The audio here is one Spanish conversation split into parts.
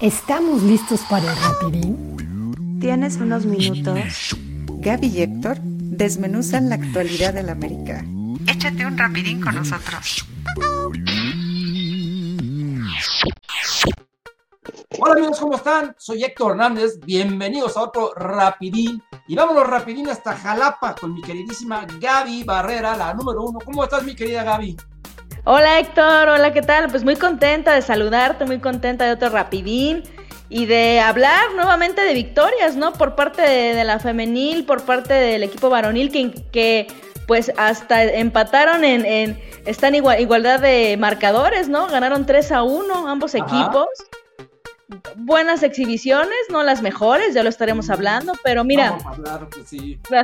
¿Estamos listos para el rapidín? ¿Tienes unos minutos? Gaby y Héctor desmenuzan la actualidad del América. Échate un rapidín con nosotros. Hola amigos, ¿cómo están? Soy Héctor Hernández, bienvenidos a otro Rapidín. Y vámonos rapidín hasta Jalapa con mi queridísima Gaby Barrera, la número uno. ¿Cómo estás mi querida Gaby? Hola Héctor, hola, ¿qué tal? Pues muy contenta de saludarte, muy contenta de otro rapidín y de hablar nuevamente de victorias, ¿no? Por parte de, la femenil, por parte del equipo varonil, que, que pues hasta empataron en, en están igual, igualdad de marcadores, ¿no? Ganaron 3 a 1 ambos equipos buenas exhibiciones, no las mejores, ya lo estaremos hablando, pero mira. Vamos a hablar, pues sí. pues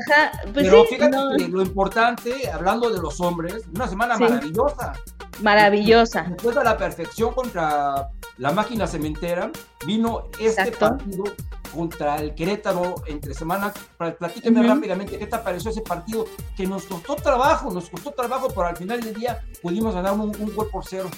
pero fíjate que lo importante, hablando de los hombres, una semana maravillosa. Maravillosa. Después de la perfección contra la máquina cementera, vino este partido contra el Querétaro entre semanas. Platíqueme rápidamente qué te pareció ese partido que nos costó trabajo, nos costó trabajo, pero al final del día pudimos ganar un, un gol por cero.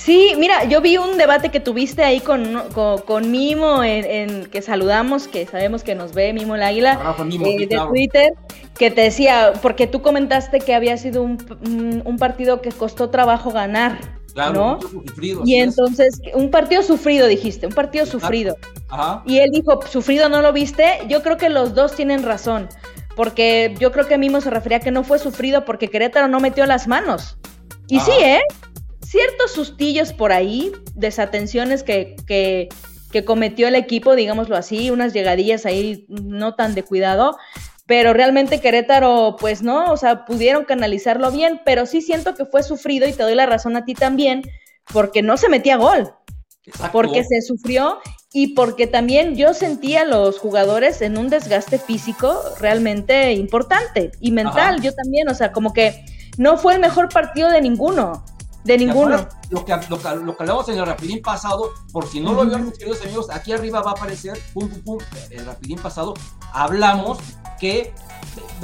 Sí, mira, yo vi un debate que tuviste ahí con, con, Mimo, en, que saludamos, que sabemos que nos ve Mimo el Águila, eh, de Twitter, que te decía, porque tú comentaste que había sido un, un partido que costó trabajo ganar. Claro, ¿no? Sufrido, y entonces, un partido sufrido, dijiste, un partido sufrido. Ajá. Y él dijo, sufrido no lo viste. Yo creo que los dos tienen razón, porque yo creo que Mimo se refería a que no fue sufrido porque Querétaro no metió las manos. Y sí, ¿eh? Ciertos sustillos por ahí, desatenciones que, que, que cometió el equipo, digámoslo así, unas llegadillas ahí no tan de cuidado, pero realmente Querétaro, pues no, o sea, pudieron canalizarlo bien, pero sí siento que fue sufrido y te doy la razón a ti también, porque no se metía gol, porque se sufrió y porque también yo sentía a los jugadores en un desgaste físico realmente importante y mental, yo también, o sea, como que no fue el mejor partido de ninguno. De ninguno. Lo que, lo, que, lo que hablamos en el Rapidín pasado, por si no lo vieron, mis queridos amigos, aquí arriba va a aparecer, pum, pum, pum, el Rapidín pasado, hablamos que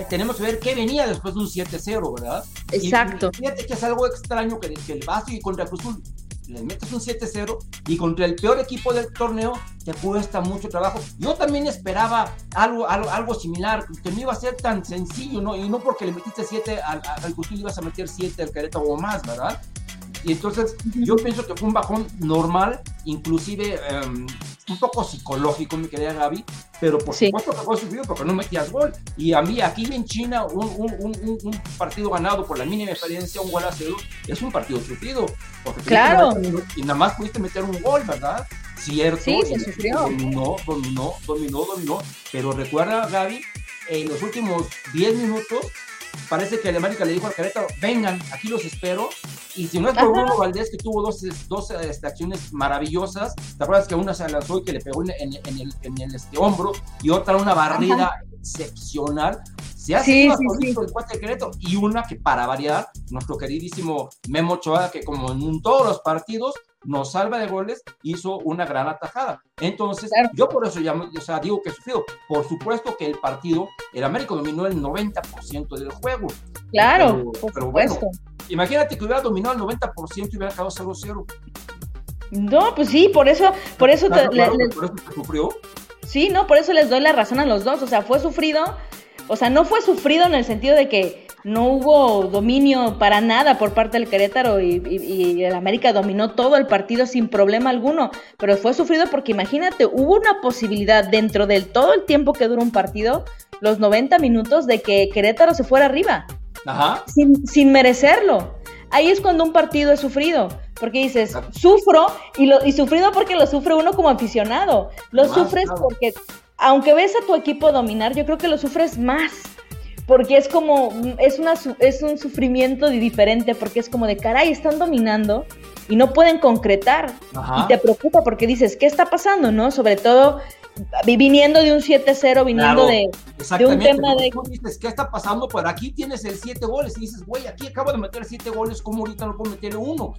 tenemos que ver qué venía después de un 7-0, ¿verdad? Exacto. Y, fíjate que es algo extraño que, que el Vasco y contra Cruzul le metes un 7-0 y contra el peor equipo del torneo te cuesta mucho trabajo. Yo también esperaba algo, algo, algo similar, que no iba a ser tan sencillo, ¿no? Y no porque le metiste 7 al, al Cruzul ibas a meter 7 al Querétaro o más, ¿verdad? Y entonces yo pienso que fue un bajón normal, inclusive em, un poco psicológico, mi querida Gaby, pero por supuesto que fue sufrido porque no metías gol. Y a mí aquí en China, un, un, un, partido ganado por la mínima diferencia, un gol a cero, es un partido sufrido. Porque claro. y nada más pudiste meter un gol, ¿verdad? Cierto. Sí, se sufrió. Dominó, dominó, dominó, dominó. Pero recuerda, Gaby, en los últimos 10 minutos parece que América le dijo al Querétaro, vengan, aquí los espero. Y si no es por Bruno Valdés, que tuvo dos, dos este, acciones maravillosas, ¿te acuerdas que una se lanzó y que le pegó en, en, el, en el este, hombro y otra una barrida excepcional? Se hace sí, sí, el cuate de Querétaro y una que para variar, nuestro queridísimo Memo Ochoa, que como en todos los partidos nos salva de goles, hizo una gran atajada. Entonces, yo por eso ya, o sea, digo que sufrió. Por supuesto que el partido, el América dominó el 90% del juego. Claro, pero, Bueno, imagínate que hubiera dominado el 90% y hubiera quedado 0-0. No, pues sí, por eso, por eso, te, por eso sufrió. Sí, no, por eso les doy la razón a los dos. O sea, fue sufrido, o sea, no fue sufrido en el sentido de que no hubo dominio para nada por parte del Querétaro y, el América dominó todo el partido sin problema alguno, pero fue sufrido porque imagínate, hubo una posibilidad dentro del todo el tiempo que dura un partido, los 90 minutos, de que Querétaro se fuera arriba, Ajá. Sin, sin merecerlo. Ahí es cuando un partido es sufrido, porque dices, sufro y, lo, y sufrido porque lo sufre uno como aficionado, lo sufres porque, aunque ves a tu equipo dominar, yo creo que lo sufres más porque es como, es, una, es un sufrimiento diferente, porque es como de, caray, están dominando y no pueden concretar. Y te preocupa porque dices, ¿qué está pasando? ¿No? Sobre todo viniendo de un 7-0, viniendo de, un tema de... Tú dices, ¿qué está pasando? Pero aquí tienes el 7 goles y dices, güey, aquí acabo de meter 7 goles, ¿cómo ahorita no puedo meter uno?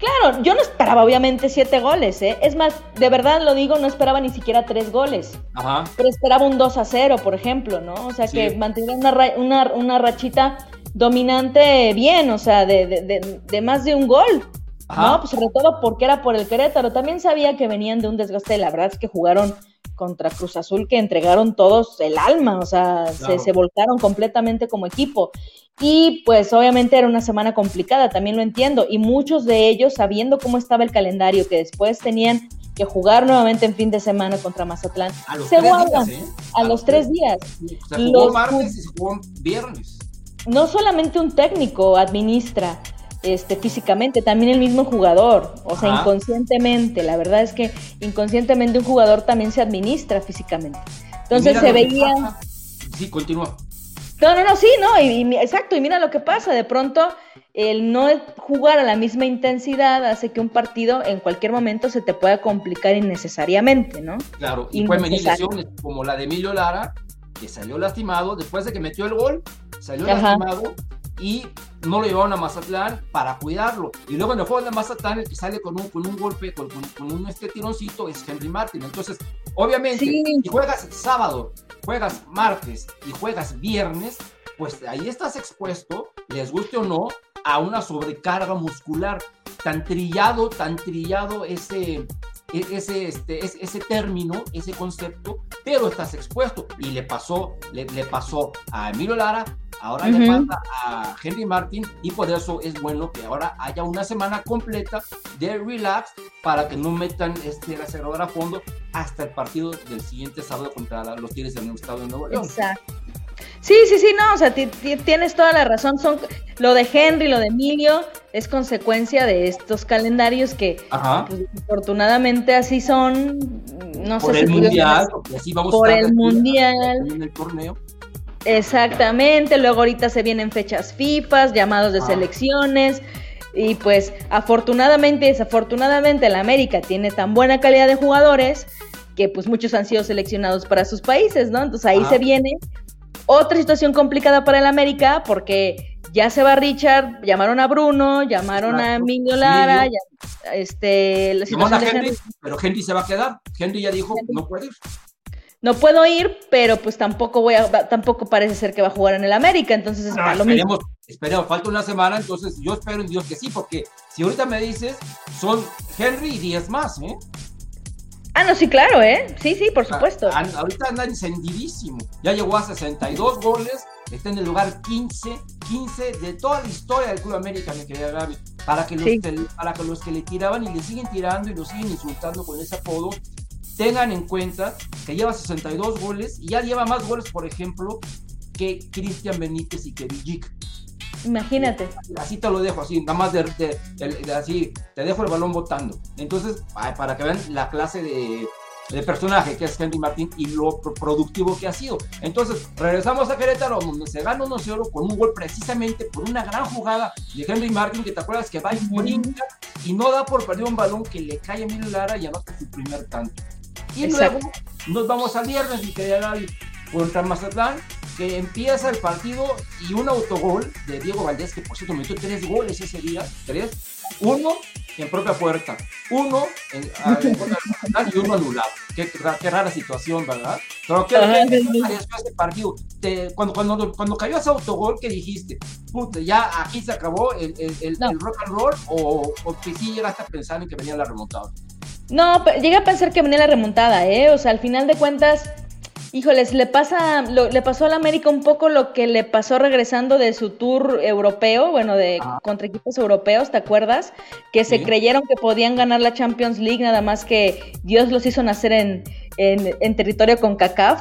Claro, yo no esperaba obviamente siete goles, ¿eh? Es más, de verdad lo digo, no esperaba ni siquiera tres goles. Ajá. Pero esperaba un 2 a 0, por ejemplo, ¿no? O sea, que mantuviera una, una, una, rachita dominante bien, o sea, de, de, de, más de un gol. ¿no? Pues sobre todo porque era por el Querétaro. También sabía que venían de un desgaste, la verdad es que jugaron contra Cruz Azul que entregaron todos el alma, o sea, se, se, volcaron completamente como equipo. Y pues obviamente era una semana complicada, también lo entiendo, y muchos de ellos, sabiendo cómo estaba el calendario, que después tenían que jugar nuevamente en fin de semana contra Mazatlán, se guardan ¿eh? a, los, tres días. jugó martes y se jugó viernes. No solamente un técnico administra, este, físicamente, también el mismo jugador, o sea, inconscientemente, la verdad es que inconscientemente un jugador también se administra físicamente. Entonces se veía... Sí, continúa. No, no, no, sí, no, y, exacto, y mira lo que pasa, de pronto el no jugar a la misma intensidad hace que un partido en cualquier momento se te pueda complicar innecesariamente, ¿no? Claro, y pueden venir lesiones como la de Emilio Lara, que salió lastimado después de que metió el gol, salió lastimado y no lo llevaron a Mazatlán para cuidarlo. Y luego en el juego de Mazatlán, el que sale con un, con un golpe, con, con, un este tironcito, es Henry Martin. Entonces, obviamente, si juegas sábado, juegas martes y juegas viernes, pues ahí estás expuesto, les guste o no, a una sobrecarga muscular. Tan trillado, tan trillado ese, e, ese, este, ese, término, ese concepto, pero estás expuesto. Y le pasó, le, le pasó a Emilio Lara, ahora le pasa a Henry Martin, y por eso es bueno que ahora haya una semana completa de relax para que no metan este acelerador a fondo hasta el partido del siguiente sábado contra los Tigres del Estado de Nuevo León. Exacto. Sí, sí, sí, no, o sea, tienes toda la razón. Son lo de Henry, lo de Emilio, es consecuencia de estos calendarios que, pues, afortunadamente, así son. No por sé el mundial, así vamos por el mundial. En el torneo. Exactamente. Luego ahorita se vienen fechas FIFA, llamados de ah. selecciones. Y pues, afortunadamente y desafortunadamente, la América tiene tan buena calidad de jugadores que pues muchos han sido seleccionados para sus países, ¿no? Entonces ahí se viene otra situación complicada para el América porque ya se va Richard, llamaron a Bruno, llamaron a Mingo Lara, este, la Henry, pero Henry se va a quedar. Henry ya dijo, no puede ir. No puedo ir, pero pues tampoco voy a, tampoco parece ser que va a jugar en el América, entonces es lo mismo. Esperemos, falta una semana, entonces yo espero en Dios que sí, porque si ahorita me dices, son Henry y 10 más, ¿eh? Ah, no, sí, claro, ¿eh? Sí, sí, por supuesto. ahorita anda encendidísimo. Ya llegó a 62 goles, está en el lugar 15, 15 de toda la historia del Club América, mi querida Gaby. Para que, los, para que los que le tiraban y le siguen tirando y lo siguen insultando con ese apodo, tengan en cuenta que lleva 62 goles y ya lleva más goles, por ejemplo, que Cristian Benítez y que Villic. Imagínate. Así te lo dejo, así, nada más de, así, te dejo el balón botando. Entonces, para que vean la clase de, personaje que es Henry Martín y lo productivo que ha sido. Entonces, regresamos a Querétaro, donde se gana 1-0 con un gol precisamente por una gran jugada de Henry Martin, que te acuerdas que va y brinca y no da por perder un balón que le cae a Emilio Lara y anota su primer tanto. Y luego nos vamos al viernes, mi querida Gaby, contra Mazatlán, que empieza el partido y un autogol de Diego Valdés, que por cierto metió tres goles ese día, tres, uno en propia puerta, uno en, y uno anulado. Qué, qué, rara situación, ¿verdad? Pero qué, ese partido. cuando, cuando, cuando cayó ese autogol, ¿qué dijiste? Puta, ya aquí se acabó el, el, rock and roll o, o que sí llegaste a pensar en que venía la remontada. No, llegué a pensar que venía la remontada, ¿eh? O sea, al final de cuentas, Híjoles, le pasa, le pasó al América un poco lo que le pasó regresando de su tour europeo, bueno, de contra equipos europeos, ¿te acuerdas? Que se creyeron que podían ganar la Champions League, nada más que Dios los hizo nacer en, en, territorio con CACAF,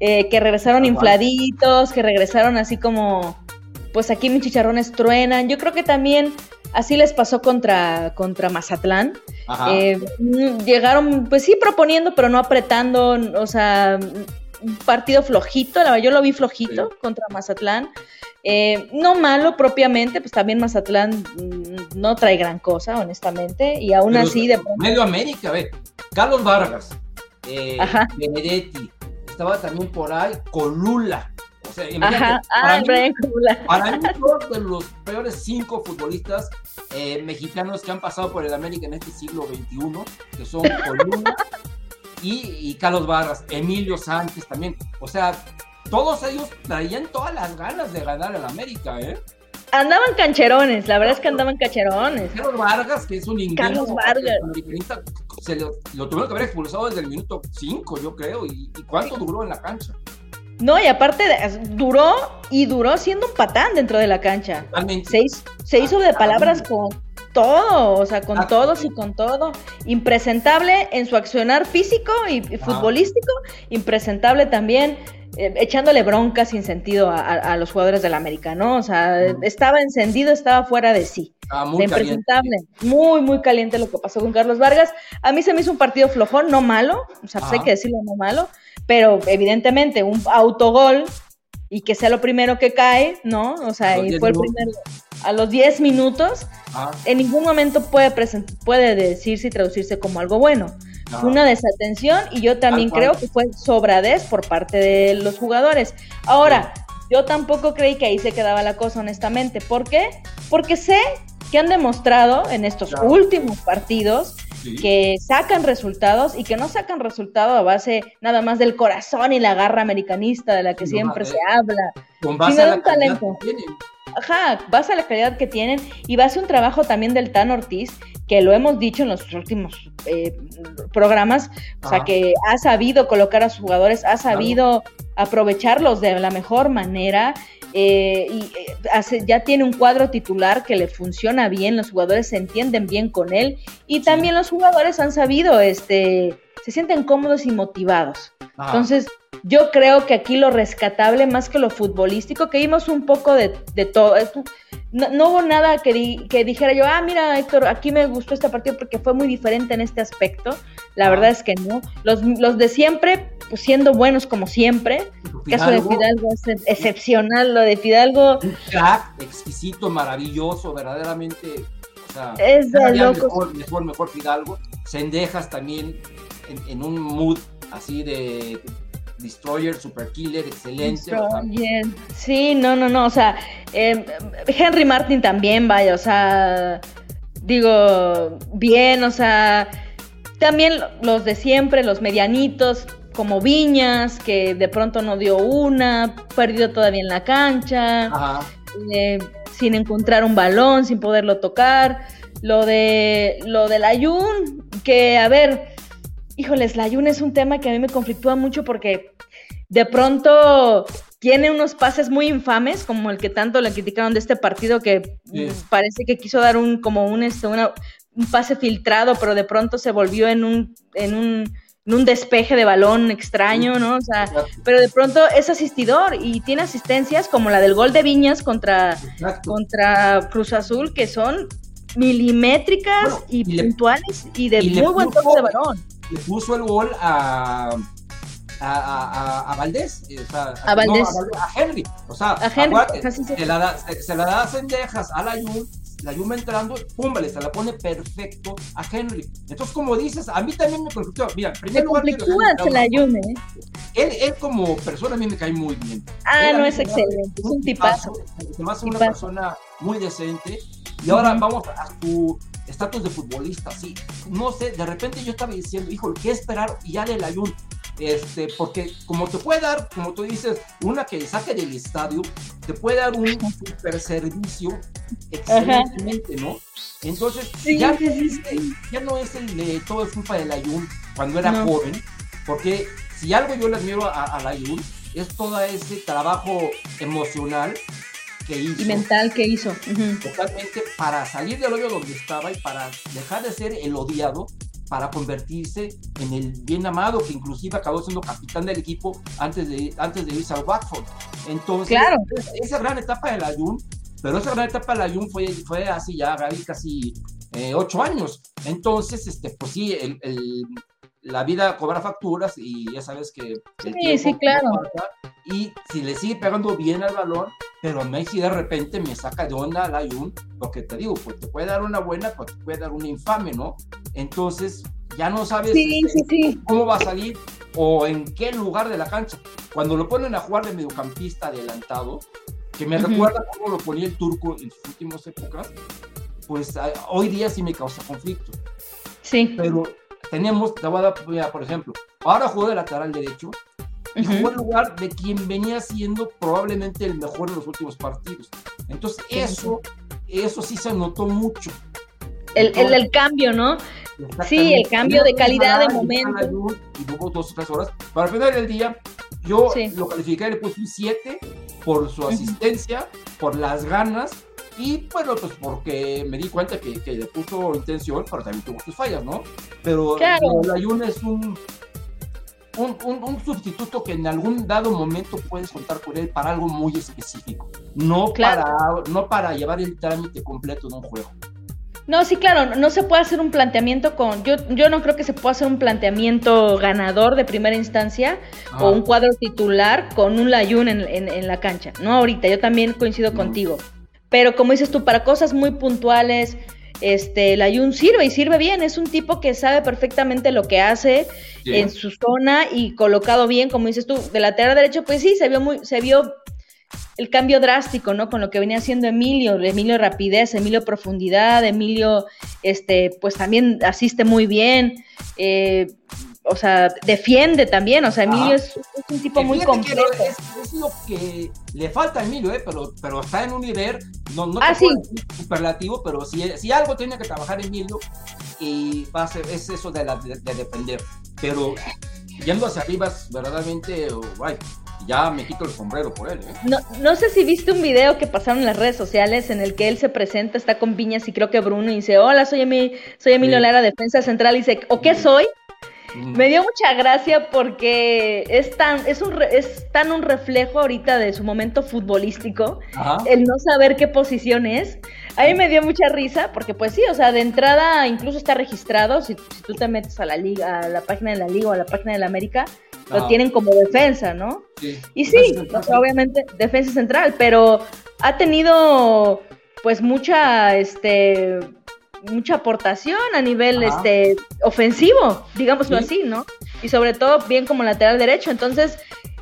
eh, que regresaron infladitos, que regresaron así como, pues aquí mis chicharrones truenan. Yo creo que también así les pasó contra, contra Mazatlán. Eh, llegaron, pues sí, proponiendo, pero no apretando, o sea, un partido flojito, la verdad, yo lo vi flojito contra Mazatlán. Eh, no malo propiamente, pues también Mazatlán mm, no trae gran cosa, honestamente, y aún así de Medio América, a ver, Carlos Vargas, eh, Benedetti, estaba también por ahí Colula. O sea, Ajá. para, ah, mí, para mí, de los peores cinco futbolistas eh, mexicanos que han pasado por el América en este siglo XXI, que son Coluna y, Carlos Vargas, Emilio Sánchez también. O sea, todos ellos traían todas las ganas de ganar el América, ¿eh? Andaban cancherones, la verdad es que andaban cancherones. Carlos Vargas, que es un inglés. Carlos Vargas. Se lo, tuvieron que haber expulsado desde el minuto 5, yo creo. ¿Y, cuánto duró en la cancha? No, y aparte duró y duró siendo un patán dentro de la cancha. Se hizo, se hizo de palabras con todo, o sea, con todos y con todo. Impresentable en su accionar físico y, futbolístico, impresentable también eh, echándole bronca sin sentido a, los jugadores del América, ¿no? O sea, estaba encendido, estaba fuera de sí. Ah, muy impresentable. Muy, muy caliente lo que pasó con Carlos Vargas. A mí se me hizo un partido flojón, no malo, o sea, pues hay que decirlo, no malo, pero evidentemente un autogol y que sea lo primero que cae, ¿no? O sea, y fue el primero a los 10 minutos, ah. en ningún momento puede, puede decirse y traducirse como algo bueno. Fue una desatención y yo también creo que fue sobradez por parte de los jugadores. Ahora, yo tampoco creí que ahí se quedaba la cosa, honestamente. ¿Por qué? Porque sé que han demostrado en estos últimos partidos que sacan resultados y que no sacan resultados a base nada más del corazón y la garra americanista de la que siempre se habla, con base a talento. Ajá, base a la calidad que tienen y base a un trabajo también del Tan Ortiz, que lo hemos dicho en los últimos eh, programas, o sea, que ha sabido colocar a sus jugadores, ha sabido aprovecharlos de la mejor manera eh, y eh, hace, ya tiene un cuadro titular que le funciona bien, los jugadores se entienden bien con él y también los jugadores han sabido, este, se sienten cómodos y motivados. Entonces, yo creo que aquí lo rescatable más que lo futbolístico, que vimos un poco de, todo, no, hubo nada que, que dijera yo, ah, mira, Héctor, aquí me gustó este partido porque fue muy diferente en este aspecto. La verdad es que no. Los, los de siempre, pues siendo buenos como siempre. El caso de Fidalgo es excepcional, lo de Fidalgo. Un crack exquisito, maravilloso, verdaderamente. O sea, es de Mejor, mejor, mejor Fidalgo. Sendejas también en, en un mood así de Destroyer, Super Killer, excelente. Sí, no, no, no, o sea, em, Henry Martin también, vaya, o sea, digo, bien, o sea, también los de siempre, los medianitos, como Viñas, que de pronto no dio una, perdió todavía en la cancha, eh, sin encontrar un balón, sin poderlo tocar. Lo de lo del Ayun, que a ver, híjoles, la Ayun es un tema que a mí me conflictúa mucho porque de pronto tiene unos pases muy infames, como el que tanto le criticaron de este partido, que parece que quiso dar un, como un, este, un pase filtrado, pero de pronto se volvió en un, en un, en un despeje de balón extraño, ¿no? O sea, pero de pronto es asistidor y tiene asistencias como la del gol de Viñas contra, contra Cruz Azul, que son milimétricas y, puntuales y de muy buen toque de balón le puso el gol a, a, a, Valdés, eh, a, Valdés. a, Henry. O sea, a Henry, se, la da, se, la da a Sendejas, a la Jun, la Jun entrando, pum, vale, se la pone perfecto a Henry. Entonces, como dices, a mí también me conflictó. Mira, en primer lugar. la Jun, ¿eh? Él, él, como persona a mí me cae muy bien. Ah, no, es excelente, es un tipazo. Además, es una persona muy decente. Y ahora vamos a su estatus de futbolista, sí. No sé, de repente yo estaba diciendo, hijo, ¿qué esperar? Y ya le la Este, porque como te puede dar, como tú dices, una que saque del estadio, te puede dar un super servicio excelentemente, ¿no? Entonces, ya, ya, no es el de todo es culpa del Ayun cuando era joven, porque si algo yo le admiro al Ayun es todo ese trabajo emocional y mental que hizo. Totalmente para salir del hoyo donde estaba y para dejar de ser el odiado para convertirse en el bien amado, que inclusive acabó siendo capitán del equipo antes de, antes de irse al Watford. Entonces, esa gran etapa de la Jun, pero esa gran etapa de la Jun fue, fue así ya, casi eh, ocho años. Entonces, este, pues sí, el, la vida cobra facturas y ya sabes que... sí, sí, claro. y si le sigue pegando bien al balón, pero Messi de repente me saca de onda al Ayun, lo que te digo, pues te puede dar una buena, pues te puede dar una infame, ¿no? Entonces ya no sabes este, cómo va a salir o en qué lugar de la cancha. Cuando lo ponen a jugar de mediocampista adelantado, que me recuerda cómo lo ponía el turco en sus últimas épocas, pues hoy día sí me causa conflicto. Sí. Pero tenemos, te voy a dar, por ejemplo, ahora juego de lateral derecho y jugó en lugar de quien venía siendo probablemente el mejor en los últimos partidos, Entonces, eso, eso sí se notó mucho. El, el, cambio, ¿no? Sí, el cambio de calidad de momento. Y luego dos o tres horas. Para el final del día, yo lo califiqué, le puse un 7 por su asistencia, por las ganas y bueno, pues porque me di cuenta que, que le puso intención, pero también tuvo sus fallas, ¿no? Pero claro. la Ayun es un, un, un, sustituto que en algún dado momento puedes contar con él para algo muy específico, no, para, no para llevar el trámite completo de un juego. No, sí, claro, no se puede hacer un planteamiento con. Yo, yo no creo que se pueda hacer un planteamiento ganador de primera instancia o un cuadro titular con un Layun en, en, la cancha. No ahorita, yo también coincido contigo. Pero como dices tú, para cosas muy puntuales, este, el Ayun sirve y sirve bien. Es un tipo que sabe perfectamente lo que hace en su zona y colocado bien, como dices tú, de lateral derecho, pues sí, se vio muy, se vio el cambio drástico, ¿no? Con lo que venía haciendo Emilio, Emilio rapidez, Emilio profundidad, Emilio, este, pues también asiste muy bien. Eh, o sea, defiende también, o sea, Emilio es, un tipo muy completo. Es, lo que le falta a Emilio, ¿eh? pero, pero está en un nivel, no, no ah, superlativo, pero si, si algo tiene que trabajar Emilio, y va a ser, es eso de, la, de, defender, pero yendo hacia arriba, verdaderamente, ya me quito el sombrero por él. ¿eh? No, no sé si viste un video que pasaron en las redes sociales en el que él se presenta, está con Viñas y creo que Bruno y dice, hola, soy, soy Emilio Lara, defensa central, y dice, ¿o qué soy? Me dio mucha gracia porque es tan, es un, es tan un reflejo ahorita de su momento futbolístico, el no saber qué posición es. A mí me dio mucha risa porque pues sí, o sea, de entrada incluso está registrado, si, tú te metes a la liga, a la página de la liga o a la página de la América, lo tienen como defensa, ¿no? Y sí, obviamente defensa central, pero ha tenido pues mucha, este, mucha aportación a nivel este ofensivo, digámoslo así, ¿no? Y sobre todo bien como lateral derecho. Entonces,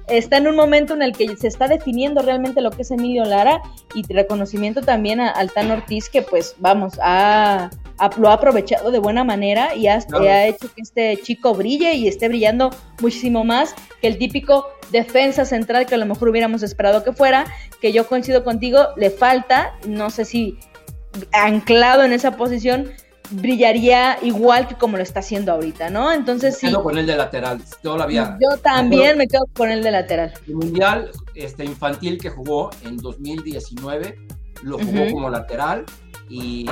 está en un momento en el que se está definiendo realmente lo que es Emilio Lara y reconocimiento también a Altán Ortiz que pues vamos, a, lo ha aprovechado de buena manera y ha, ha, hecho que este chico brille y esté brillando muchísimo más que el típico defensa central que a lo mejor hubiéramos esperado que fuera, que yo coincido contigo, le falta, no sé si anclado en esa posición, brillaría igual que como lo está haciendo ahorita, ¿no? Entonces sí. Quedo con el de lateral, todavía. Yo también me quedo con el de lateral. El mundial este, infantil que jugó en 2019 lo jugó como lateral y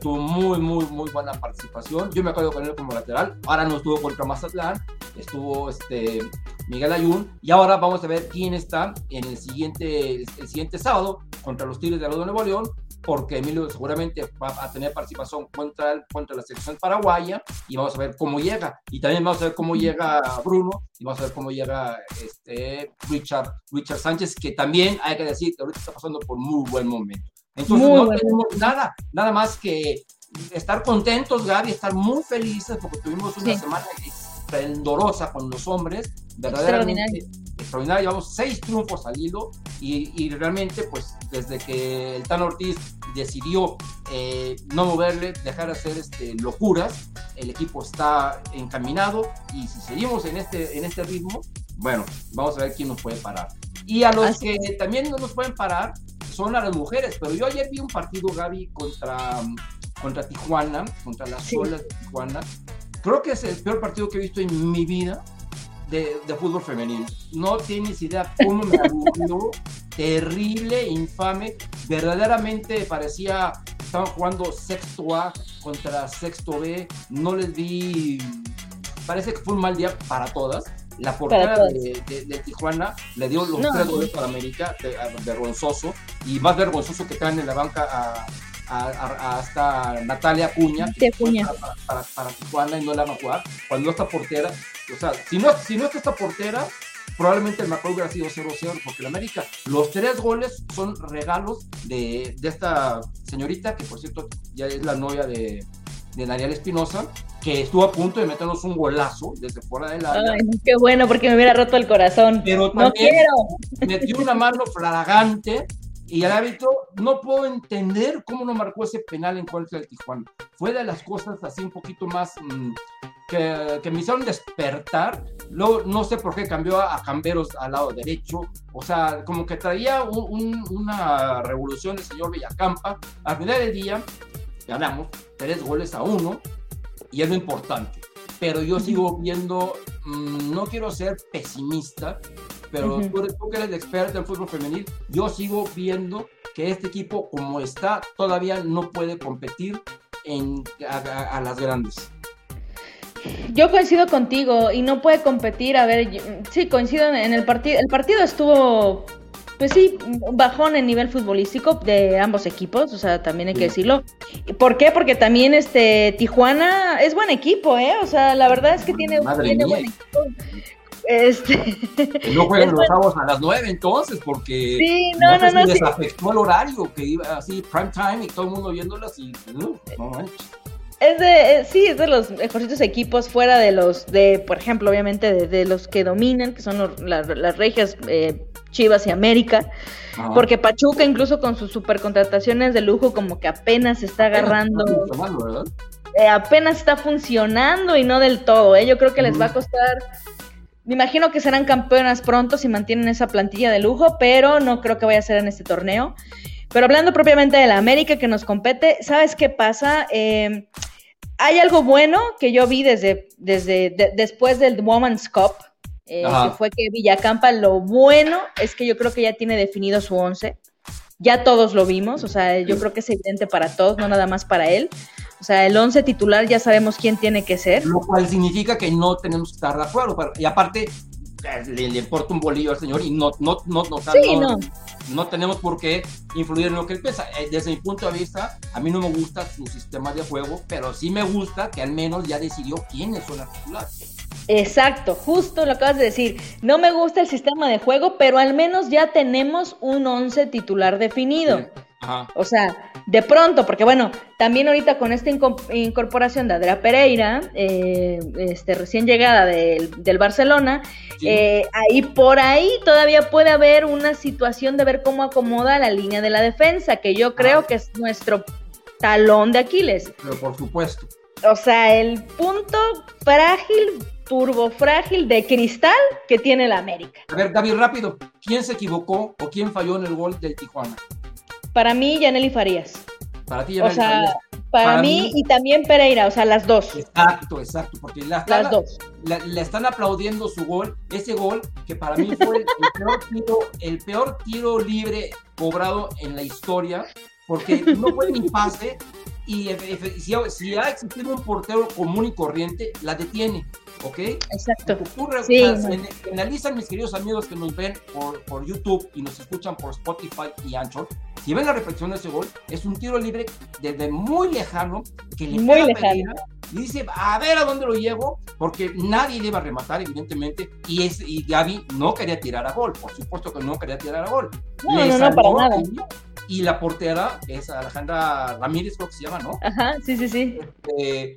tuvo muy, muy, muy buena participación. Yo me acuerdo con él como lateral. Ahora no estuvo contra Mazatlán, estuvo este, Miguel Ayun. Y ahora vamos a ver quién está en el siguiente, el siguiente sábado contra los Tigres de Nuevo León porque Emilio seguramente va a tener participación contra, contra la selección paraguaya y vamos a ver cómo llega. Y también vamos a ver cómo llega Bruno y vamos a ver cómo llega este Richard, Richard Sánchez, que también hay que decir que ahorita está pasando por muy buen momento. Entonces no tenemos nada, nada más que estar contentos, Gaby, estar muy felices porque tuvimos una semana esplendorosa con los hombres, verdaderamente extraordinaria. Llevamos seis triunfos al hilo y, realmente, pues desde que el Tan Ortiz decidió eh, no moverle, dejar de hacer este, locuras, el equipo está encaminado y si seguimos en este, en este ritmo, bueno, vamos a ver quién nos puede parar. Y a los que también no nos pueden parar son a las mujeres, pero yo ayer vi un partido, Gaby, contra, contra Tijuana, contra las olas de Tijuana, Creo que es el peor partido que he visto en mi vida de, fútbol femenino. No tienes idea cómo me aburrió. terrible, infame. Verdaderamente parecía estaban jugando sexto A contra sexto B. No les di. Parece que fue un mal día para todas. La portera de, Tijuana le dio los tres goles para América, vergonzoso. Y más vergonzoso que caen en la banca a hasta Natalia Acuña, Para, para, Tijuana y no la van a jugar, cuando no está portera, o sea, si no, si no está esta portera, probablemente el marcador hubiera sido 0-0, porque la América, los tres goles son regalos de, de, esta señorita, que por cierto ya es la novia de, de Daniel Espinosa, que estuvo a punto de meternos un golazo desde fuera del área. Ay, qué bueno, porque me hubiera roto el corazón. Pero no quiero. metió una mano flagrante y el árbitro, no puedo entender cómo no marcó ese penal en contra del Tijuana. Fue de las cosas así un poquito más, mm, que, que me hicieron despertar. Luego, no sé por qué cambió a, Camberos al lado derecho. O sea, como que traía una revolución el señor Villacampa. Al final del día, ganamos tres goles a uno y es lo importante. Pero yo sigo viendo, mm, no quiero ser pesimista, pero tú, tú, que eres experto en fútbol femenil, yo sigo viendo que este equipo, como está, todavía no puede competir en, a, las grandes. Yo coincido contigo y no puede competir. A ver, sí, coincido en el partido. El partido estuvo, pues sí, bajón en nivel futbolístico de ambos equipos, o sea, también hay que decirlo. ¿Por qué? Porque también este Tijuana es buen equipo, ¿eh? O sea, la verdad es que tiene, tiene buen equipo. Este... No juegan los sábados a las 9 entonces, porque sí, no, no, no, les afectó el horario, que iba así prime time y todo el mundo viéndolas y no, no Es de, sí, es de los mejorcitos equipos fuera de los, de, por ejemplo, obviamente de, los que dominan, que son las regias eh, Chivas y América, porque Pachuca incluso con sus supercontrataciones de lujo como que apenas está agarrando, eh, apenas está funcionando y no del todo, ¿eh? yo creo que les va a costar me imagino que serán campeonas pronto si mantienen esa plantilla de lujo, pero no creo que vaya a ser en este torneo. Pero hablando propiamente de la América que nos compete, ¿sabes qué pasa? Em, hay algo bueno que yo vi desde, desde después del Women's Cup, eh, que fue que Villacampa, lo bueno es que yo creo que ya tiene definido su once. Ya todos lo vimos, o sea, yo creo que es evidente para todos, no nada más para él. O sea, el 11 titular ya sabemos quién tiene que ser. Lo cual significa que no tenemos que estar de acuerdo. y aparte, eh, le, importa un bolillo al señor y no, no, no, no, no, no, tenemos por qué influir en lo que él piensa. Eh, desde mi punto de vista, a mí no me gusta su sistema de juego, pero sí me gusta que al menos ya decidió quiénes son las titulares. Exacto, justo lo acabas de decir. No me gusta el sistema de juego, pero al menos ya tenemos un 11 titular definido. O sea, de pronto, porque bueno, también ahorita con esta incorporación de Adria Pereira, eh, este, recién llegada del, Barcelona, eh, ahí por ahí todavía puede haber una situación de ver cómo acomoda la línea de la defensa, que yo creo que es nuestro talón de Aquiles. Pero por supuesto. O sea, el punto frágil, turbo frágil de cristal que tiene la América. A ver, David, rápido, ¿quién se equivocó o quién falló en el gol del Tijuana? Para mí, Yaneli Farías. Para ti, Yaneli o sea, Para, mí, y también Pereira, o sea, las dos. Exacto, exacto, porque la las dos. Le están aplaudiendo su gol, ese gol que para mí fue el, peor tiro, el peor tiro libre cobrado en la historia, porque no fue ni pase, y si, si, ha existido un portero común y corriente, la detiene, ¿ok? Exacto. sí, analizan mis queridos amigos que nos ven por, por, YouTube y nos escuchan por Spotify y Anchor, si ven la reflexión de ese gol, es un tiro libre desde muy lejano que le muy lejano. y dice, a ver a dónde lo llevo, porque nadie le iba a rematar, evidentemente, y, es, y Gaby no quería tirar a gol, por supuesto que no quería tirar a gol. No, no, no, para nada y la portera, es Alejandra Ramírez, creo que se llama, ¿no? Ajá, sí, sí, sí. Este,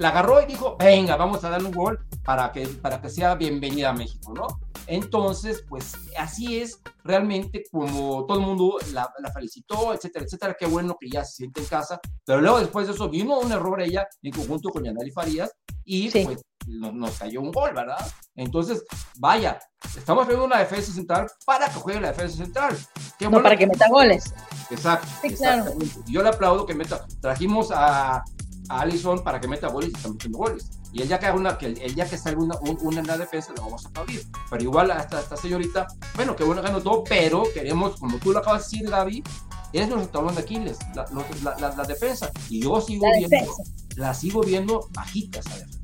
la agarró y dijo, venga, vamos a darle un gol para que, para que sea bienvenida a México, ¿no? Entonces, pues así es realmente como todo el mundo la, felicitó, etcétera, etcétera. Qué bueno que ya se siente en casa. Pero luego después de eso vino un error ella en conjunto con Yanali Farías y pues nos, cayó un gol, ¿verdad? Entonces, vaya, estamos viendo una defensa central para que juegue la defensa central. no para que meta goles. Exacto. Yo le aplaudo que meta. Trajimos a, a Allison para que meta goles y está metiendo goles. Y el día que haga una, que el, día que salga una, una en la defensa, lo vamos a aplaudir. Pero igual hasta esta señorita, bueno, que bueno ganó todo, pero queremos, como tú lo acabas de decir, Gaby, es nuestro tablón de Aquiles, la, la, la, defensa. Y yo sigo viendo, la sigo viendo bajita esa defensa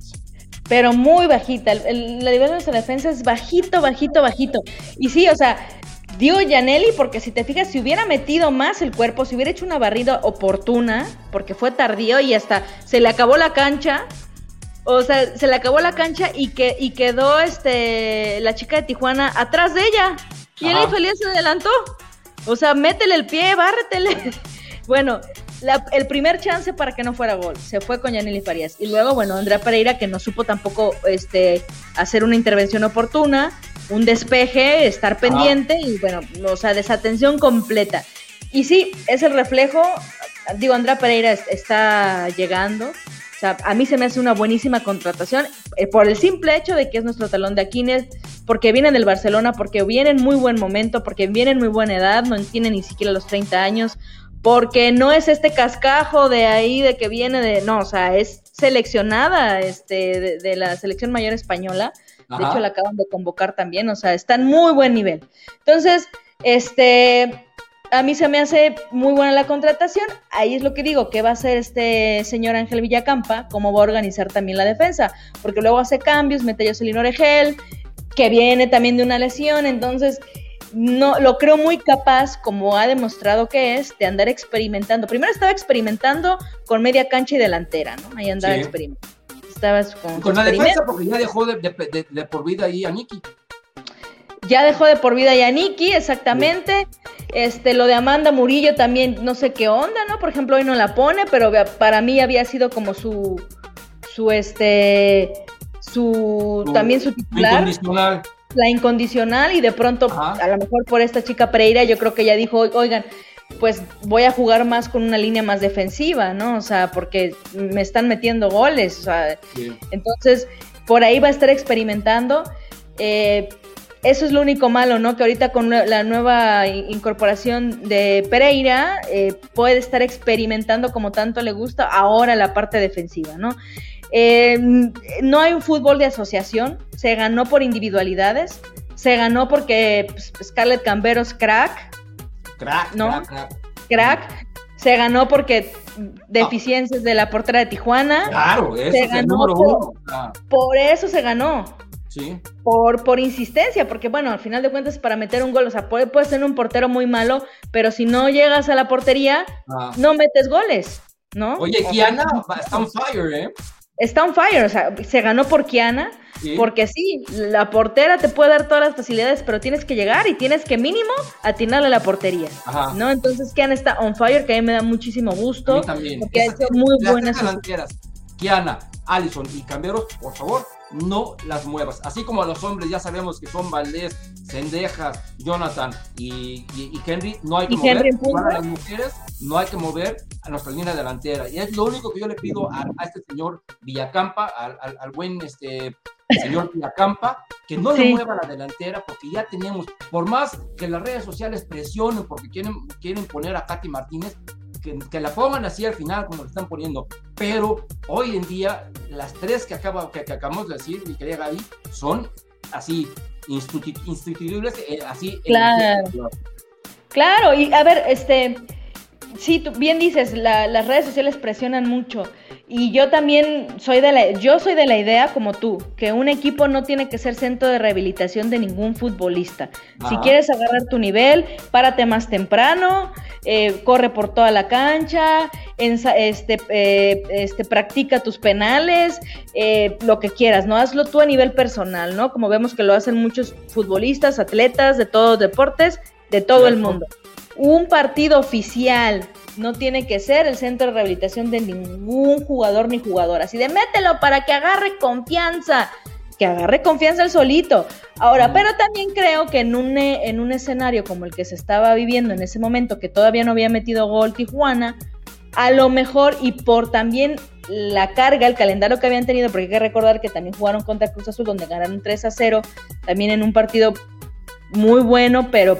pero muy bajita. El, la nivel de nuestra defensa es bajito, bajito, bajito. Y sí, o sea, dio Janelli porque si te fijas, si hubiera metido más el cuerpo, si hubiera hecho una barrida oportuna, porque fue tardío y hasta se le acabó la cancha. O sea, se le acabó la cancha y, que, y quedó este la chica de Tijuana atrás de ella. Y él feliz se adelantó. O sea, métele el pie, bárretele. bueno, el primer chance para que no fuera gol se fue con Yaneli Farías. Y luego, bueno, Andrea Pereira, que no supo tampoco este, hacer una intervención oportuna, un despeje, estar pendiente y, bueno, o sea, desatención completa. Y sí, es el reflejo. Digo, Andrea Pereira está llegando. O sea, a mí se me hace una buenísima contratación eh, por el simple hecho de que es nuestro talón de Aquiles, porque vienen del Barcelona, porque vienen en muy buen momento, porque vienen en muy buena edad, no tienen ni siquiera los 30 años, porque no es este cascajo de ahí de que viene de, no, o sea, es seleccionada este, de, la selección mayor española. De hecho, la acaban de convocar también, o sea, está en muy buen nivel. Entonces, este, a mí se me hace muy buena la contratación. Ahí es lo que digo, que va a hacer este señor Ángel Villacampa, cómo va a organizar también la defensa, porque luego hace cambios, mete a Jocelyn Oregel, que viene también de una lesión, entonces no lo creo muy capaz, como ha demostrado que es, de andar experimentando. Primero estaba experimentando con media cancha y delantera, ¿no? Ahí andaba experimentando. Estabas con, con la defensa, porque ya dejó de, de, por vida ahí a Nicky. Ya dejó de por vida a Nicky, exactamente. Este, lo de Amanda Murillo también, no sé qué onda, ¿no? Por ejemplo, hoy no la pone, pero para mí había sido como su, su, este, su, también su titular la incondicional y de pronto, a lo mejor por esta chica Pereira, yo creo que ella dijo, oigan, pues voy a jugar más con una línea más defensiva, ¿no? O sea, porque me están metiendo goles, o sea, entonces por ahí va a estar experimentando. Eh, eso es lo único malo, ¿no? Que ahorita con la nueva incorporación de Pereira eh, puede estar experimentando como tanto le gusta ahora la parte defensiva, ¿no? Eh, no hay un fútbol de asociación, se ganó por individualidades, se ganó porque pues, Scarlett Camberos crack. Crack, ¿no? crack, crack. Se ganó porque deficiencias de la portera de Tijuana. Claro, eso el número uno. Por eso se ganó. Sí. Por, por insistencia, porque bueno, al final de cuentas para meter un gol, o sea, puede, puede ser un portero muy malo, pero si no llegas a la portería, ah. no metes goles, ¿no? Oye, Kiana está on fire, ¿eh? Está on fire, o sea, se ganó por Kiana, porque sí, la portera te puede dar todas las facilidades, pero tienes que llegar y tienes que mínimo atinarle a la portería, ¿no? Entonces Kiana está on fire, que a mí me da muchísimo gusto, también. porque ha hecho muy buenas... Kiana, Allison y Camberos, por favor, no las muevas. Así como a los hombres ya sabemos que son Valdés, Sendejas, Jonathan y, Henry, no hay que mover. Para las mujeres, no hay que mover a nuestra línea delantera. Y es lo único que yo le pido a, este señor Villacampa, al, buen este, señor Villacampa, que no le mueva la delantera, porque ya tenemos, por más que las redes sociales presionen porque quieren, quieren poner a Katy Martínez, que, la pongan así al final como lo están poniendo, pero hoy en día las tres que, acabo, que, acabamos de decir, mi querida Gaby, son así instituibles, eh, así. Claro. Claro, y a ver, este, sí, tú bien dices, las redes sociales presionan mucho. Y yo también soy de la, yo soy de la idea como tú, que un equipo no tiene que ser centro de rehabilitación de ningún futbolista. Si quieres agarrar tu nivel, párate más temprano, eh, corre por toda la cancha, este, eh, este, practica tus penales, eh, lo que quieras, ¿no? Hazlo tú a nivel personal, ¿no? Como vemos que lo hacen muchos futbolistas, atletas de todos deportes, de todo el mundo. Un partido oficial no tiene que ser el centro de rehabilitación de ningún jugador ni jugadora. Así de mételo para que agarre confianza, que agarre confianza el solito. Ahora, pero también creo que en un, en un escenario como el que se estaba viviendo en ese momento, que todavía no había metido gol Tijuana, a lo mejor y por también la carga, el calendario que habían tenido, porque hay que recordar que también jugaron contra Cruz Azul, donde ganaron 3 a 0, también en un partido muy bueno, pero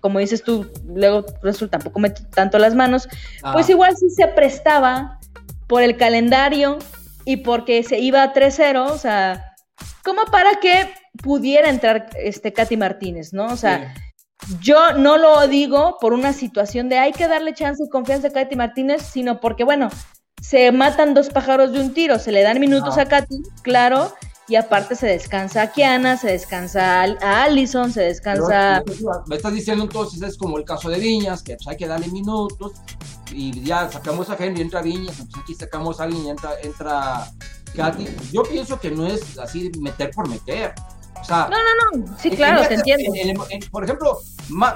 como dices tú, luego resulta tampoco mete tanto las manos, pues ah. igual sí se prestaba por el calendario y porque se iba a 3-0, o sea, como para que pudiera entrar este Katy Martínez, ¿no? O sea, yo no lo digo por una situación de hay que darle chance y confianza a Katy Martínez, sino porque, bueno, se matan dos pájaros de un tiro, se le dan minutos a Katy, claro, y aparte se descansa a Kiana, se descansa a Allison, se descansa... me estás diciendo entonces es como el caso de Viñas, que pues, hay que darle minutos y ya sacamos a Henry, entra Viñas, pues aquí sacamos a alguien y entra, entra Katy. Yo pienso que no es así meter por meter. O sea, no, no, no, sí, claro, te entiendo. por ejemplo,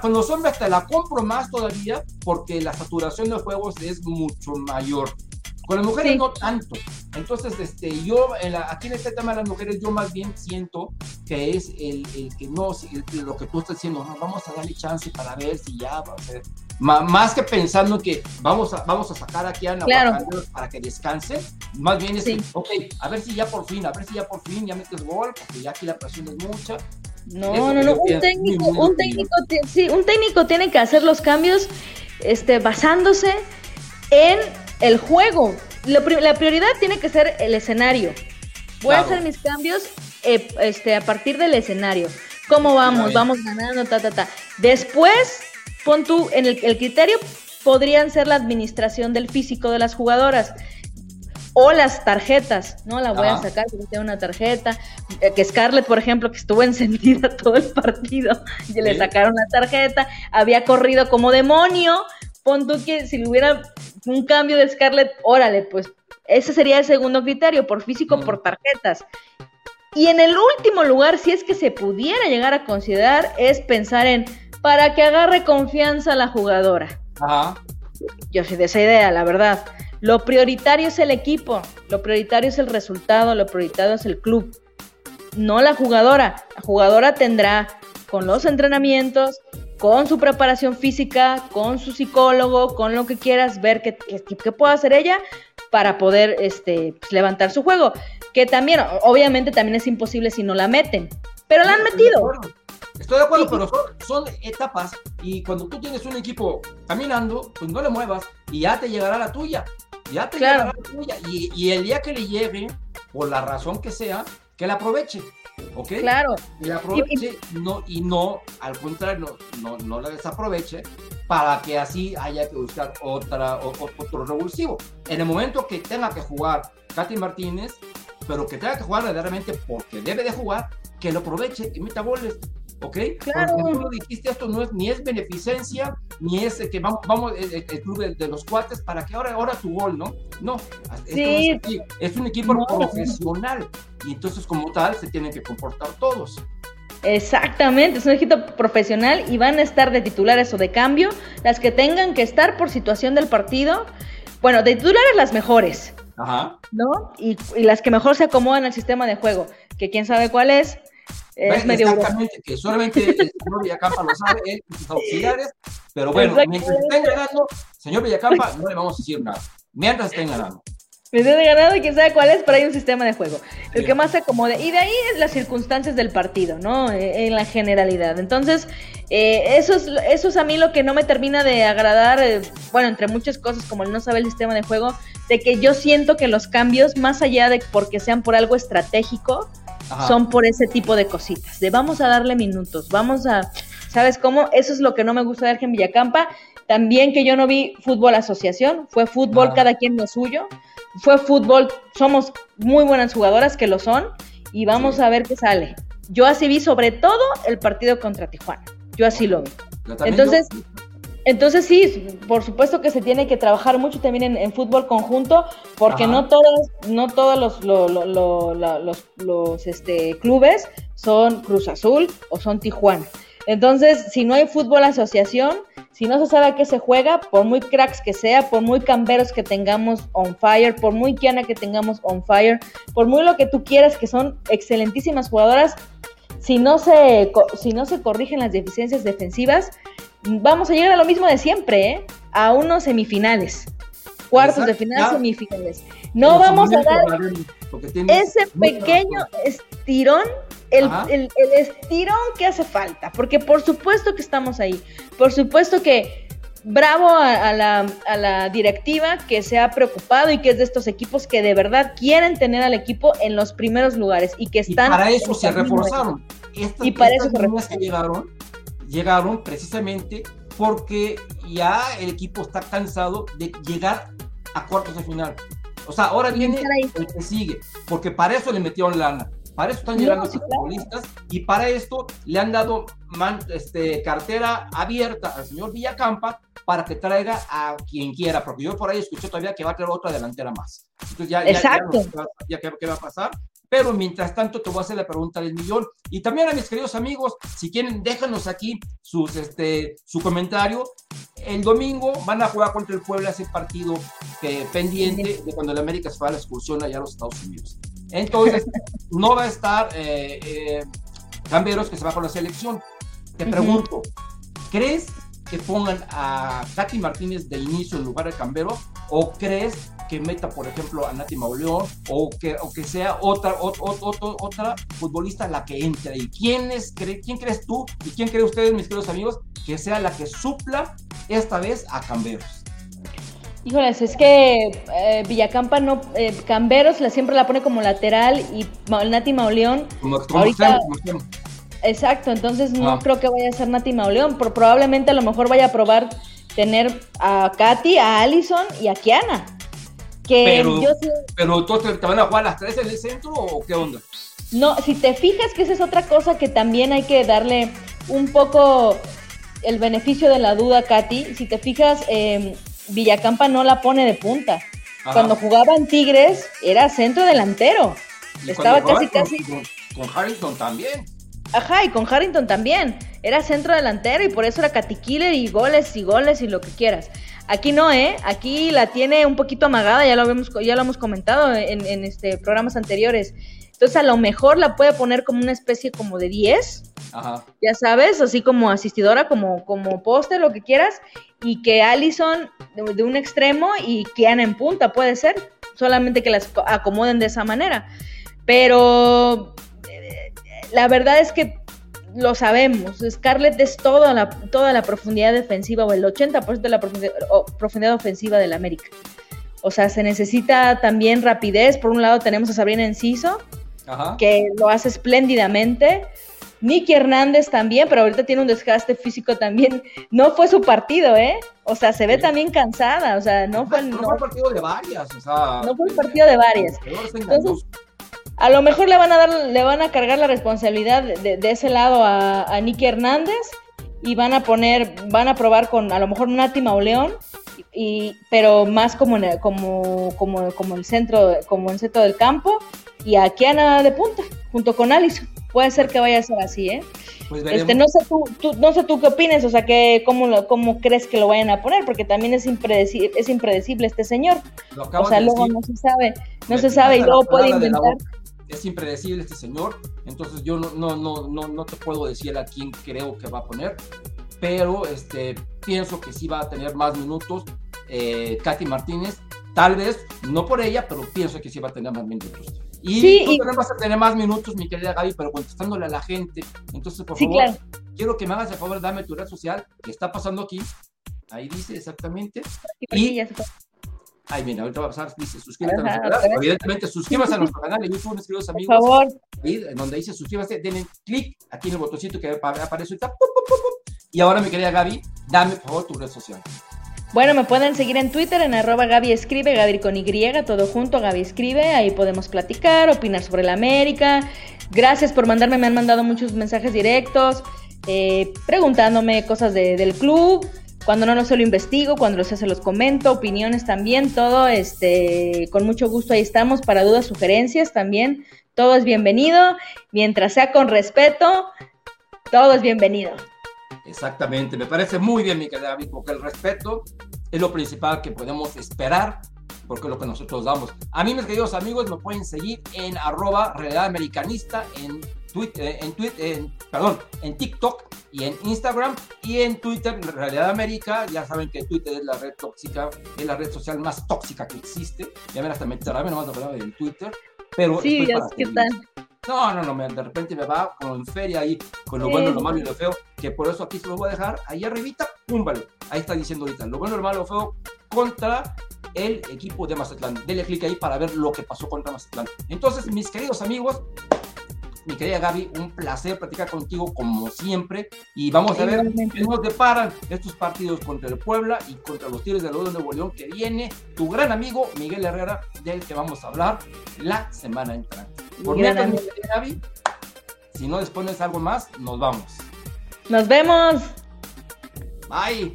con los hombres te la compro más todavía porque la saturación de juegos es mucho mayor. Con las mujeres no tanto. Entonces, este, yo aquí en este tema de las mujeres, yo más bien siento que es el, el que no, lo que tú estás diciendo, no, vamos a darle chance para ver si ya va a ser. más que pensando que vamos a, vamos a sacar aquí a claro. para que descanse, más bien es, ok, a ver si ya por fin, a ver si ya por fin ya metes gol, porque ya aquí la presión es mucha. No, no, no, un técnico, un técnico, sí, un técnico tiene que hacer los cambios este, basándose en el juego. la prioridad tiene que ser el escenario. Voy a hacer mis cambios eh, este, a partir del escenario. ¿Cómo vamos? Vamos ganando, ta, ta, ta. Después, pon tú, en el, criterio podrían ser la administración del físico de las jugadoras o las tarjetas, ¿no? La voy a sacar porque tengo una tarjeta. Eh, que Scarlett, por ejemplo, que estuvo encendida todo el partido, y le sacaron la tarjeta, había corrido como demonio. Pon tú que si hubiera un cambio de Scarlett, órale, pues ese sería el segundo criterio, por físico, por tarjetas. Y en el último lugar, si es que se pudiera llegar a considerar, es pensar en para que agarre confianza la jugadora. Ajá. Yo soy de esa idea, la verdad. Lo prioritario es el equipo, lo prioritario es el resultado, lo prioritario es el club, no la jugadora. La jugadora tendrá con los entrenamientos, con su preparación física, con su psicólogo, con lo que quieras, ver qué, qué, puede hacer ella para poder este, pues, levantar su juego. Que también, obviamente, también es imposible si no la meten. Pero la han metido. Estoy de acuerdo, pero son, etapas y cuando tú tienes un equipo caminando, pues no le muevas y ya te llegará la tuya. Ya te llegará la tuya. Y, y el día que le llegue, por la razón que sea, que la aproveche. ¿Ok? Claro. Y aproveche y, no, y no, al contrario, no, no, la desaproveche para que así haya que buscar otra, otro revulsivo. En el momento que tenga que jugar Katy Martínez, pero que tenga que jugar verdaderamente porque debe de jugar, que lo aproveche, que meta goles. ¿Ok? Claro. Porque tú lo dijiste, esto no es, ni es beneficencia, ni es que vamos, vamos el, club de, los cuates para que ahora, ahora tu gol, ¿no? No, sí. es, un equipo profesional y entonces como tal se tienen que comportar todos. Exactamente, es un equipo profesional y van a estar de titulares o de cambio las que tengan que estar por situación del partido. Bueno, de titulares las mejores, Ajá. ¿no? Y, y las que mejor se acomodan al sistema de juego, que quién sabe cuál es, es medio Exactamente, que solamente el señor Villacampa lo sabe, él y sus auxiliares, pero bueno, mientras estén ganando, señor Villacampa, no le vamos a decir nada, mientras estén ganando. Mientras de ganado, quién sabe cuál es, pero hay un sistema de juego, el que más se acomode, y de ahí es las circunstancias del partido, ¿no? E, en la generalidad. Entonces, eh, eso, es, eso es a mí lo que no me termina de agradar, eh, bueno, entre muchas cosas, como el no saber el sistema de juego, de que yo siento que los cambios, más allá de porque sean por algo estratégico, son por ese tipo de cositas, de vamos a darle minutos, vamos a, ¿sabes cómo? Eso es lo que no me gusta de en Villacampa. También que yo no vi fútbol asociación, fue fútbol cada quien lo suyo, fue fútbol, somos muy buenas jugadoras que lo son y vamos a ver qué sale. Yo así vi sobre todo el partido contra Tijuana, yo así lo vi. Entonces, entonces sí, por supuesto que se tiene que trabajar mucho también en, fútbol conjunto, porque no todos, no todos los, los, los este, clubes son Cruz Azul o son Tijuana. Entonces, si no hay fútbol asociación, si no se sabe a qué se juega, por muy cracks que sea, por muy camberos que tengamos on fire, por muy kiana que tengamos on fire, por muy lo que tú quieras, que son excelentísimas jugadoras, si no se, si no se corrigen las deficiencias defensivas, vamos a llegar a lo mismo de siempre, ¿eh? A unos semifinales. Cuartos de final, semifinales. No vamos a dar ese pequeño estirón, el, el, estirón que hace falta, porque por supuesto que estamos ahí. Por supuesto que bravo a, la, a, la, directiva que se ha preocupado y que es de estos equipos que de verdad quieren tener al equipo en los primeros lugares y que están. para eso se reforzaron. y para eso se reforzaron llegaron precisamente porque ya el equipo está cansado de llegar a cuartos de final. O sea, ahora viene el que sigue, porque para eso le metieron lana. Para eso están llegando los futbolistas y para esto le han dado este, cartera abierta al señor Villacampa para que traiga a quien quiera, porque yo por ahí escuché todavía que va a traer otra delantera más. Entonces ya, Exacto. ya, ya, ¿qué va a pasar? Pero mientras tanto, te voy a hacer la pregunta del millón. Y también a mis queridos amigos, si quieren, déjanos aquí sus, este, su comentario. El domingo van a jugar contra el Puebla ese partido que, pendiente de cuando el América se fue a la excursión allá a los Estados Unidos. Entonces, no va a estar eh, eh, Camberos que se va con la selección. Te pregunto, ¿crees que pongan a Katy Martínez de inicio en lugar de Cambero? ¿O crees que meta, por ejemplo, a Nati Mauleón o que, o que sea otra, otra futbolista la que entre? ¿Y quién, es, quién crees tú y quién cree ustedes, mis queridos amigos, que sea la que supla esta vez a Camberos? Híjoles, es que eh, Villacampa no, eh, Camberos la, siempre la pone como lateral y Nati Mauleón. Como, ahorita, Exacto, entonces no ah. creo que vaya a ser Nati Mauleón, pero probablemente a lo mejor vaya a probar tener a Katy, a Allison y a Kiana. Que pero, yo pero ¿tú te, van a jugar las tres en el centro o qué onda? No, si te fijas que esa es otra cosa que también hay que darle un poco el beneficio de la duda, Katy. Si te fijas, eh, Villacampa no la pone de punta. Cuando jugaba en Tigres era centro delantero. Estaba casi, casi. Con, Harrington también. Ajá, y con Harrington también. Era centro delantero y por eso era Katy Killer y goles y goles y lo que quieras. Aquí no, ¿eh? Aquí la tiene un poquito amagada, ya lo, hemos, ya lo hemos comentado en, en este, programas anteriores. Entonces a lo mejor la puede poner como una especie como de 10, ya sabes, así como asistidora, como, como poste, lo que quieras, y que Allison de, un extremo y Kiana en punta, puede ser, solamente que las acomoden de esa manera. Pero eh, la verdad es que lo sabemos, Scarlett es toda la, toda la profundidad defensiva o el 80% de la profundidad, profundidad ofensiva del América. O sea, se necesita también rapidez. Por un lado tenemos a Sabrina Enciso, que lo hace espléndidamente. Nicky Hernández también, pero ahorita tiene un desgaste físico también. No fue su partido, ¿eh? O sea, se ve también cansada, o sea, no fue... No, fue el partido de varias, o sea... No fue el partido de varias. Entonces, a lo mejor le van a dar, le van a cargar la responsabilidad de, ese lado a, a Nicky Hernández y van a poner, van a probar con a lo mejor Nati Mauleón, y, pero más como, como, como, como el centro, como el centro del campo, y a Kiana de punta, junto con Alison. Puede ser que vaya a ser así, ¿eh? Pues este, no sé tú, no sé tú qué opinas, o sea, que cómo, cómo crees que lo vayan a poner, porque también es impredecible, es impredecible este señor. O sea, luego no se sabe, no se sabe y luego puede inventar. Es impredecible este señor, entonces yo no, no, no, no, no te puedo decir a quién creo que va a poner, pero este, pienso que sí va a tener más minutos eh, Katy Martínez, tal vez, no por ella, pero pienso que sí va a tener más minutos. Y sí, tú también vas a tener más minutos, mi querida Gaby, pero contestándole a la gente. Entonces, por favor, quiero que me hagas el favor, dame tu red social, que está pasando aquí. Ahí dice exactamente. Y, Ay, mira, ahorita va a pasar, dice, suscríbete a nuestro canal. Evidentemente, suscríbase a nuestro canal en YouTube, mis queridos amigos. Por favor. En donde dice suscríbase, denle clic aquí en el botoncito que aparece ahorita. Y ahora, mi querida Gaby, dame, por favor, tu red social. Bueno, me pueden seguir en Twitter en arroba Gaby Escribe, Gaby con Y, todo junto, Gaby Escribe, ahí podemos platicar, opinar sobre la América. Gracias por mandarme, me han mandado muchos mensajes directos, eh, preguntándome cosas del club, cuando no, no se lo investigo, cuando lo sé se los comento, opiniones también, todo, este, con mucho gusto ahí estamos para dudas, sugerencias también, todo es bienvenido, mientras sea con respeto, todo es bienvenido. Exactamente, me parece muy bien, mi querida David, porque el respeto es lo principal que podemos esperar, porque es lo que nosotros damos. A mí, mis queridos amigos, me pueden seguir en arroba realidad en Twitter, en, Twitter, en, perdón, en TikTok y en Instagram y en Twitter, Realidad América. Ya saben que Twitter es la red tóxica, es la red social más tóxica que existe. Ya ven, hasta me no nomás de en Twitter. Pero sí, ya ¿qué tal? No, no, no, de repente me va como en feria ahí, con lo bueno, lo malo y lo feo, que por eso aquí se lo voy a dejar, ahí arribita, pum, vale, ahí está diciendo ahorita, lo bueno, lo malo, lo feo, contra el equipo de Mazatlán. Dele clic ahí para ver lo que pasó contra Mazatlán. Entonces, mis queridos amigos, mi querida Gaby, un placer platicar contigo como siempre. Y vamos a ver qué nos deparan estos partidos contra el Puebla y contra los Tigres de de Nuevo León que viene tu gran amigo Miguel Herrera, del que vamos a hablar la semana entrante. Por mientras, mi querida Gaby, si no dispones algo más, nos vamos. Nos vemos. Bye.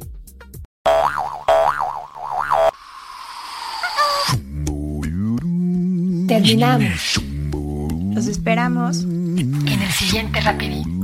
Terminamos. Los esperamos siguiente rapidín.